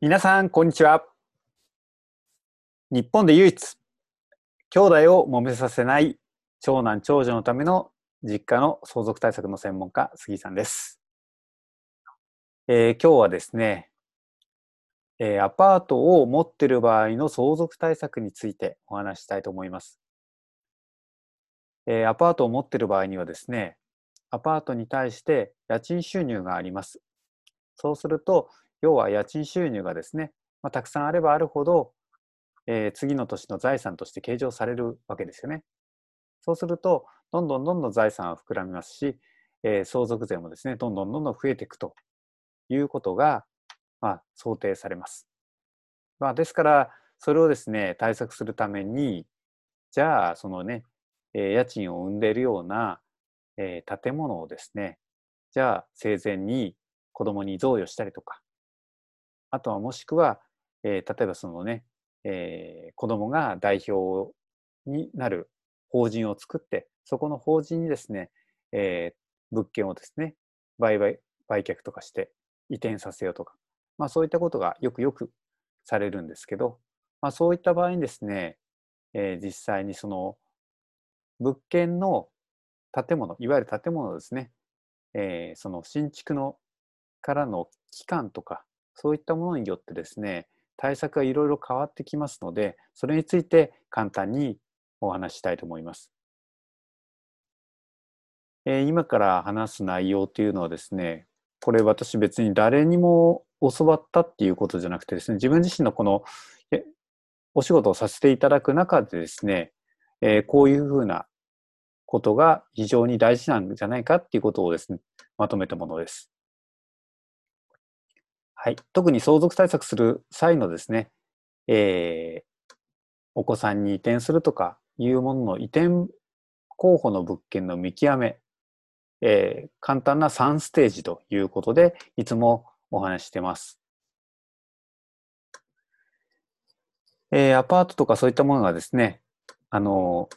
皆さん、こんにちは。日本で唯一、兄弟を揉めさせない長男長女のための実家の相続対策の専門家、杉さんです。えー、今日はですね、えー、アパートを持っている場合の相続対策についてお話したいと思います。えー、アパートを持っている場合にはですね、アパートに対して家賃収入があります。そうすると、要は家賃収入がですね、まあ、たくさんあればあるほど、えー、次の年の財産として計上されるわけですよね。そうすると、どんどんどんどん財産は膨らみますし、えー、相続税もですね、どんどんどんどん増えていくということが、まあ、想定されます。まあ、ですから、それをですね、対策するために、じゃあ、そのね、え、家賃を生んでいるような、えー、建物をですね、じゃあ生前に子供に贈与したりとか、あとはもしくは、えー、例えばそのね、えー、子供が代表になる法人を作って、そこの法人にですね、えー、物件をですね、売買、売却とかして移転させようとか、まあそういったことがよくよくされるんですけど、まあそういった場合にですね、えー、実際にその物件の建物、いわゆる建物ですね、えー、その新築のからの期間とか、そういったものによってですね、対策がいろいろ変わってきますので、それについて簡単にお話したいと思います。えー、今から話す内容というのはですね、これ私別に誰にも教わったっていうことじゃなくてですね、自分自身のこのお仕事をさせていただく中でですね、えー、こういうふうなことが非常に大事なんじゃないかっていうことをですね、まとめたものです。はい、特に相続対策する際のですね、えー、お子さんに移転するとかいうものの移転候補の物件の見極め、えー、簡単な3ステージということで、いつもお話してます。えー、アパートとかそういったものがですね、あの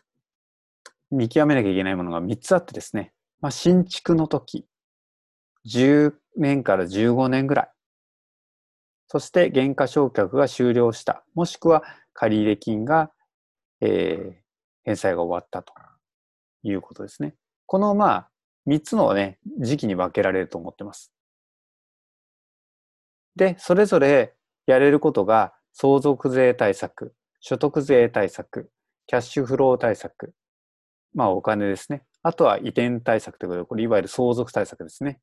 見極めなきゃいけないものが3つあってですね、まあ、新築の時、10年から15年ぐらい、そして減価償却が終了した。もしくは借入金が、えー、返済が終わったということですね。このまあ、3つのね、時期に分けられると思ってます。で、それぞれやれることが相続税対策、所得税対策、キャッシュフロー対策、まあお金ですね。あとは移転対策ということで、これいわゆる相続対策ですね。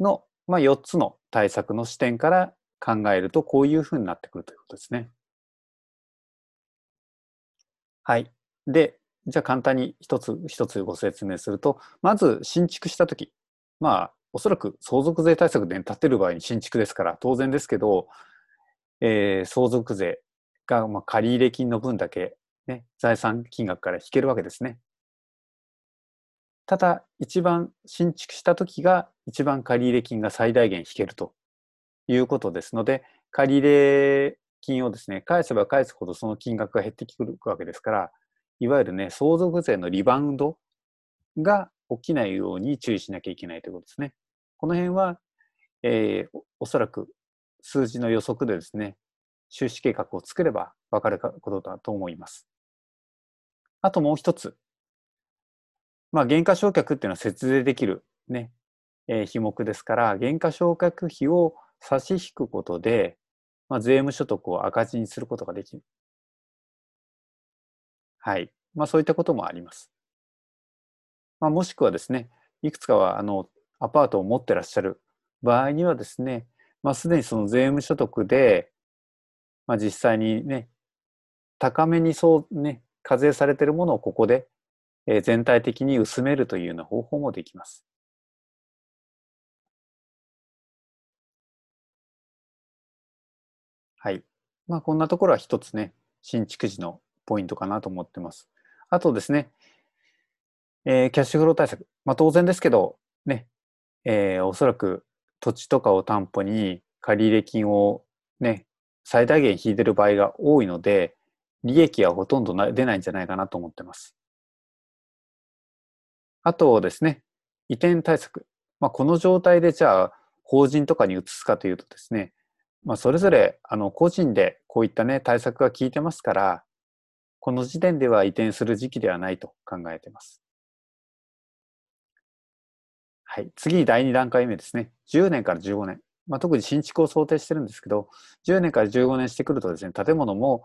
のまあ、4つの対策の視点から考えるとこういうふうになってくるということですね。はい。で、じゃあ簡単に一つ一つご説明すると、まず新築したとき、まあ、おそらく相続税対策で建てる場合に新築ですから当然ですけど、えー、相続税がまあ借入金の分だけ、ね、財産金額から引けるわけですね。ただ、一番新築した時が一番借入金が最大限引けるということですので、借入金をですね、返せば返すほどその金額が減ってくるわけですから、いわゆるね、相続税のリバウンドが起きないように注意しなきゃいけないということですね。この辺は、えー、おそらく数字の予測でですね、収支計画を作れば分かることだと思います。あともう一つ、まあ、減価償却っていうのは節税できるね、えー、費目ですから、減価償却費を差し引くことで、まあ、税務所得を赤字にすることができる。はい。まあ、そういったこともあります。まあ、もしくはですね、いくつかは、あの、アパートを持ってらっしゃる場合にはですね、まあ、すでにその税務所得で、まあ、実際にね、高めにそうね、課税されているものをここでえ全体的に薄めるというような方法もできます。はい。まあ、こんなところは一つね、新築時のポイントかなと思ってます。あとですね、えー、キャッシュフロー対策。まあ、当然ですけど、ね、えー、おそらく土地とかを担保に借入金をね、最大限引いてる場合が多いので、利益はほとんど出ないんじゃないかなと思ってます。あとですね、移転対策。まあ、この状態でじゃあ法人とかに移すかというとですね、まあ、それぞれあの個人でこういったね対策が効いてますからこの時点では移転する時期ではないと考えています。はい、次第2段階目ですね10年から15年、まあ、特に新築を想定してるんですけど10年から15年してくるとですね建物も、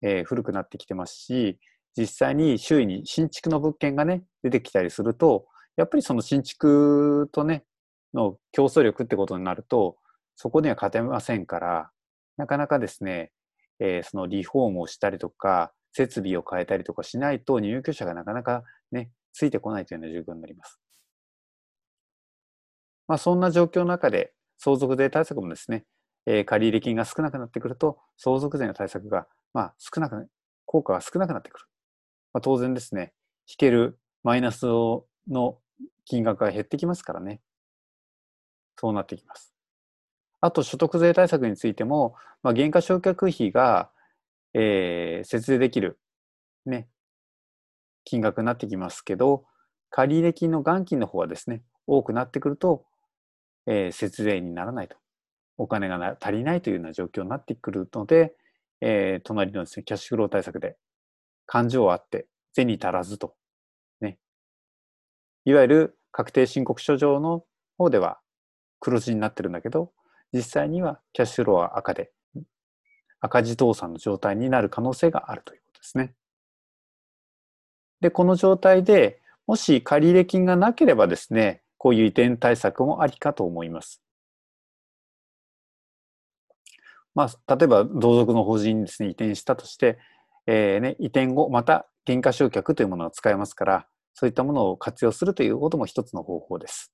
えー、古くなってきてますし実際に周囲に新築の物件がね出てきたりするとやっぱりその新築とねの競争力ってことになるとそこには勝てませんからなかなかですね、えー、そのリフォームをしたりとか設備を変えたりとかしないと入居者がなかなかねついてこないというような状況になります。まあ、そんな状況の中で相続税対策もですね、えー、借入金が少なくなってくると相続税の対策がまあ少なく効果が少なくなってくる。まあ、当然ですね、引けるマイナスの金額が減ってきますからね。そうなってきます。あと所得税対策についても、まあ、減価償却費が、えー、節税できる、ね、金額になってきますけど、借入金の元金の方はですね、多くなってくると、えー、節税にならないと。お金が足りないというような状況になってくるので、えー、隣のですね、キャッシュフロー対策で、感情あって、銭足らずと。ね。いわゆる確定申告書上の方では黒字になってるんだけど、実際にはキャッシュフローは赤で、赤字倒産の状態になる可能性があるということですね。で、この状態でもし借入金がなければですね、こういう移転対策もありかと思います。まあ、例えば同族の法人にですね、移転したとして、えー、ね、移転後、また減価償却というものが使えますから、そういったものを活用するということも一つの方法です。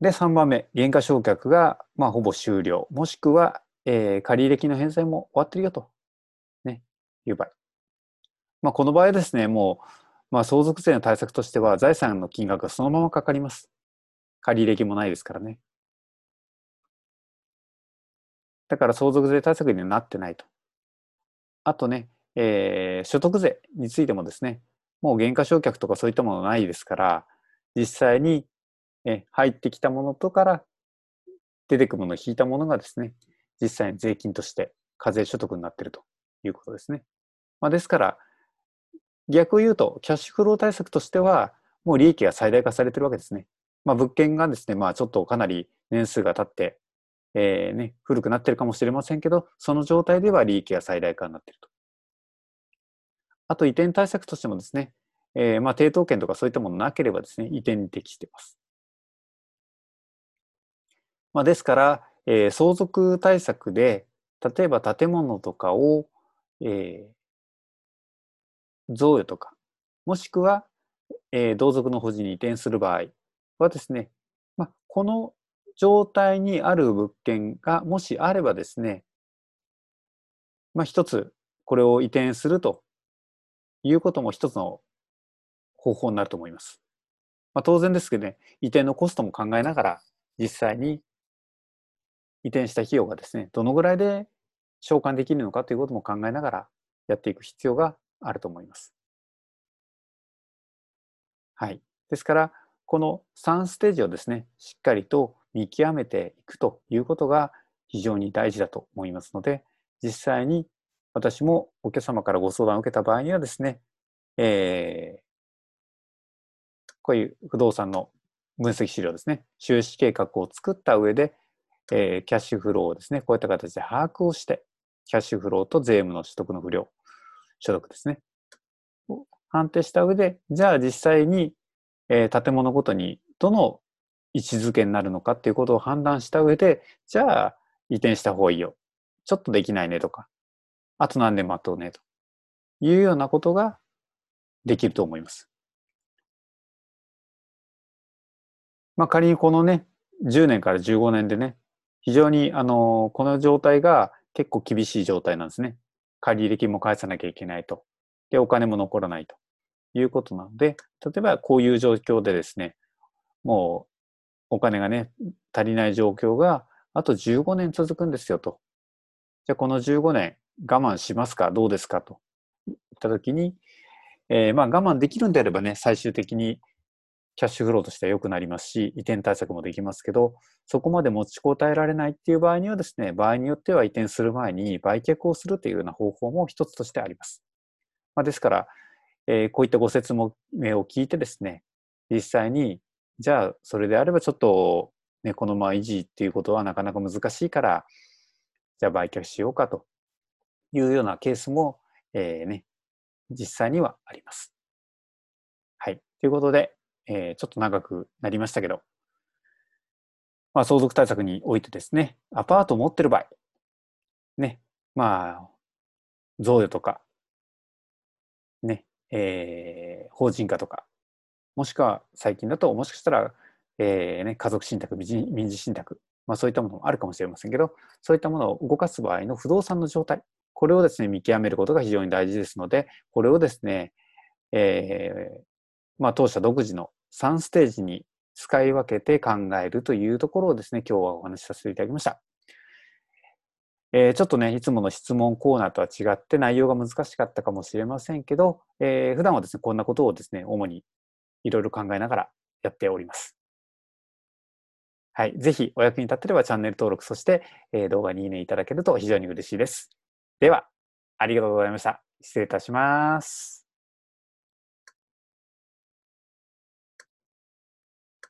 で、3番目、減価償却が、まあ、ほぼ終了、もしくは、えー、借入金の返済も終わってるよと、ね、いう場合。まあ、この場合ですね、もう、まあ、相続税の対策としては、財産の金額がそのままかかります。借入金もないですからね。だから相続税対策にはなってないと。あとね、えー、所得税についてもですね、もう減価償却とかそういったものないですから、実際にえ入ってきたものとから出てくるものを引いたものがですね、実際に税金として課税所得になっているということですね。まあ、ですから、逆を言うと、キャッシュフロー対策としては、もう利益が最大化されてるわけですね。まあ、物件がですね、まあ、ちょっとかなり年数が経って、えー、ね、古くなってるかもしれませんけど、その状態では利益が最大化になっていると。あと、移転対策としてもですね、えー、まあ、抵当権とかそういったものなければですね、移転に適しています。まあ、ですから、えー、相続対策で、例えば建物とかを、えー、贈与とか、もしくは、えー、同族の保持に移転する場合はですね、まあ、この状態にある物件がもしあればですね、まあ、一つこれを移転するということも一つの方法になると思います。まあ、当然ですけどね、移転のコストも考えながら実際に移転した費用がですね、どのぐらいで償還できるのかということも考えながらやっていく必要があると思います。はい。ですから、この3ステージをですね、しっかりと見極めていくということが非常に大事だと思いますので、実際に私もお客様からご相談を受けた場合にはですね、えー、こういう不動産の分析資料ですね、収支計画を作った上で、えー、キャッシュフローをですね、こういった形で把握をして、キャッシュフローと税務の取得の不良、所得ですね。判定した上で、じゃあ実際に、えー、建物ごとにどの位置づけになるのかっていうことを判断した上で、じゃあ移転した方がいいよ。ちょっとできないねとか、あと何年待とうねというようなことができると思います。まあ仮にこのね、10年から15年でね、非常にあの、この状態が結構厳しい状態なんですね。借入金も返さなきゃいけないと。で、お金も残らないということなので、例えばこういう状況でですね、もうお金がね、足りない状況があと15年続くんですよと。じゃあこの15年我慢しますか？どうですか？と言ったときに、えー、まあ我慢できるんであればね、最終的にキャッシュフローとしては良くなりますし、移転対策もできますけど、そこまで持ちこたえられないっていう場合にはですね、場合によっては移転する前に売却をするというような方法も一つとしてあります。まあ、ですから、えー、こういったご説明を聞いてですね、実際に、じゃあそれであればちょっと、ね、このまま維持っていうことはなかなか難しいから、じゃあ売却しようかというようなケースも、えー、ね、実際にはあります。はい。ということで、えー、ちょっと長くなりましたけど、まあ、相続対策においてですね、アパートを持ってる場合、ね、まあ、贈与とか、ね、えー、法人化とか、もしくは最近だと、もしかしたら、えーね、家族信託、民事信託、まあ、そういったものもあるかもしれませんけど、そういったものを動かす場合の不動産の状態、これをですね、見極めることが非常に大事ですので、これをですね、えー、まあ、当社独自の3ステージに使い分けて考えるというところをですね、今日はお話しさせていただきました。えー、ちょっとね、いつもの質問コーナーとは違って内容が難しかったかもしれませんけど、えー、普段はですね、こんなことをですね、主にいろいろ考えながらやっております。はい。ぜひお役に立てればチャンネル登録、そして、え、動画にいいねいただけると非常に嬉しいです。では、ありがとうございました。失礼いたします。